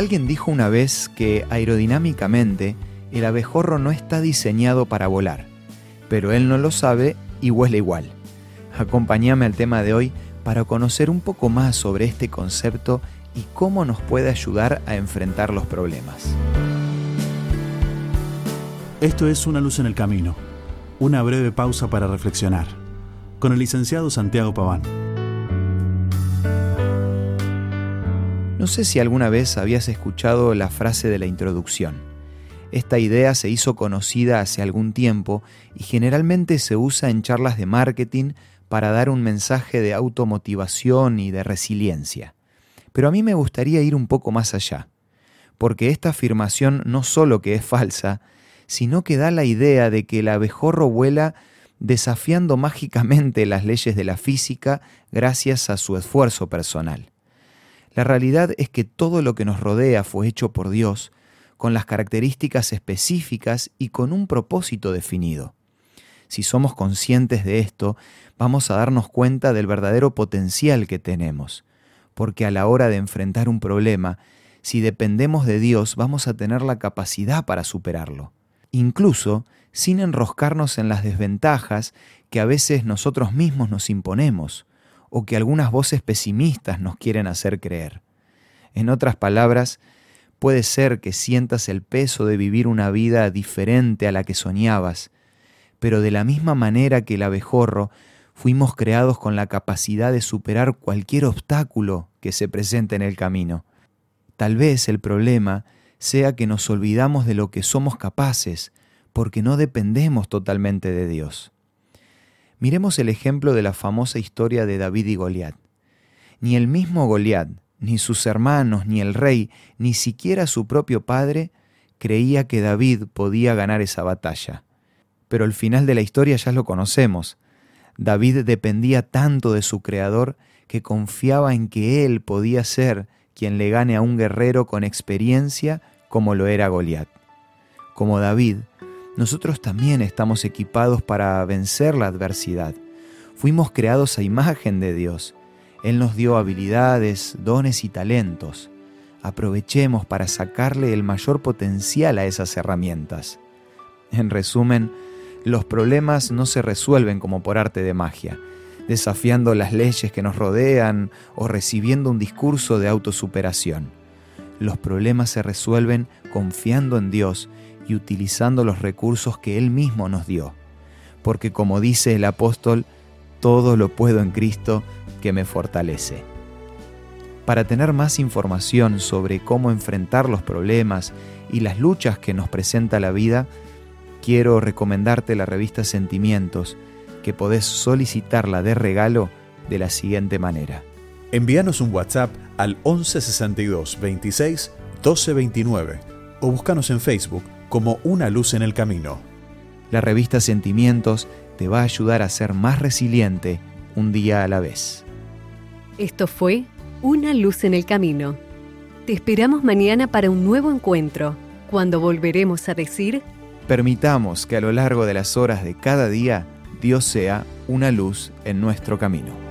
Alguien dijo una vez que aerodinámicamente el abejorro no está diseñado para volar, pero él no lo sabe y huele igual. Acompáñame al tema de hoy para conocer un poco más sobre este concepto y cómo nos puede ayudar a enfrentar los problemas. Esto es Una luz en el camino, una breve pausa para reflexionar, con el licenciado Santiago Paván. No sé si alguna vez habías escuchado la frase de la introducción. Esta idea se hizo conocida hace algún tiempo y generalmente se usa en charlas de marketing para dar un mensaje de automotivación y de resiliencia. Pero a mí me gustaría ir un poco más allá, porque esta afirmación no solo que es falsa, sino que da la idea de que el abejorro vuela desafiando mágicamente las leyes de la física gracias a su esfuerzo personal. La realidad es que todo lo que nos rodea fue hecho por Dios, con las características específicas y con un propósito definido. Si somos conscientes de esto, vamos a darnos cuenta del verdadero potencial que tenemos, porque a la hora de enfrentar un problema, si dependemos de Dios, vamos a tener la capacidad para superarlo, incluso sin enroscarnos en las desventajas que a veces nosotros mismos nos imponemos, o que algunas voces pesimistas nos quieren hacer creer. En otras palabras, puede ser que sientas el peso de vivir una vida diferente a la que soñabas, pero de la misma manera que el abejorro, fuimos creados con la capacidad de superar cualquier obstáculo que se presente en el camino. Tal vez el problema sea que nos olvidamos de lo que somos capaces, porque no dependemos totalmente de Dios. Miremos el ejemplo de la famosa historia de David y Goliat. Ni el mismo Goliat, ni sus hermanos, ni el rey, ni siquiera su propio padre creía que David podía ganar esa batalla. Pero el final de la historia ya lo conocemos. David dependía tanto de su creador que confiaba en que él podía ser quien le gane a un guerrero con experiencia como lo era Goliat. Como David, nosotros también estamos equipados para vencer la adversidad. Fuimos creados a imagen de Dios. Él nos dio habilidades, dones y talentos. Aprovechemos para sacarle el mayor potencial a esas herramientas. En resumen, los problemas no se resuelven como por arte de magia, desafiando las leyes que nos rodean o recibiendo un discurso de autosuperación. Los problemas se resuelven confiando en Dios y utilizando los recursos que Él mismo nos dio. Porque como dice el apóstol, todo lo puedo en Cristo que me fortalece. Para tener más información sobre cómo enfrentar los problemas y las luchas que nos presenta la vida, quiero recomendarte la revista Sentimientos, que podés solicitarla de regalo de la siguiente manera. Envíanos un WhatsApp al 1162 26 1229 o búscanos en Facebook como Una luz en el camino. La revista Sentimientos te va a ayudar a ser más resiliente un día a la vez. Esto fue Una luz en el camino. Te esperamos mañana para un nuevo encuentro, cuando volveremos a decir... Permitamos que a lo largo de las horas de cada día Dios sea una luz en nuestro camino.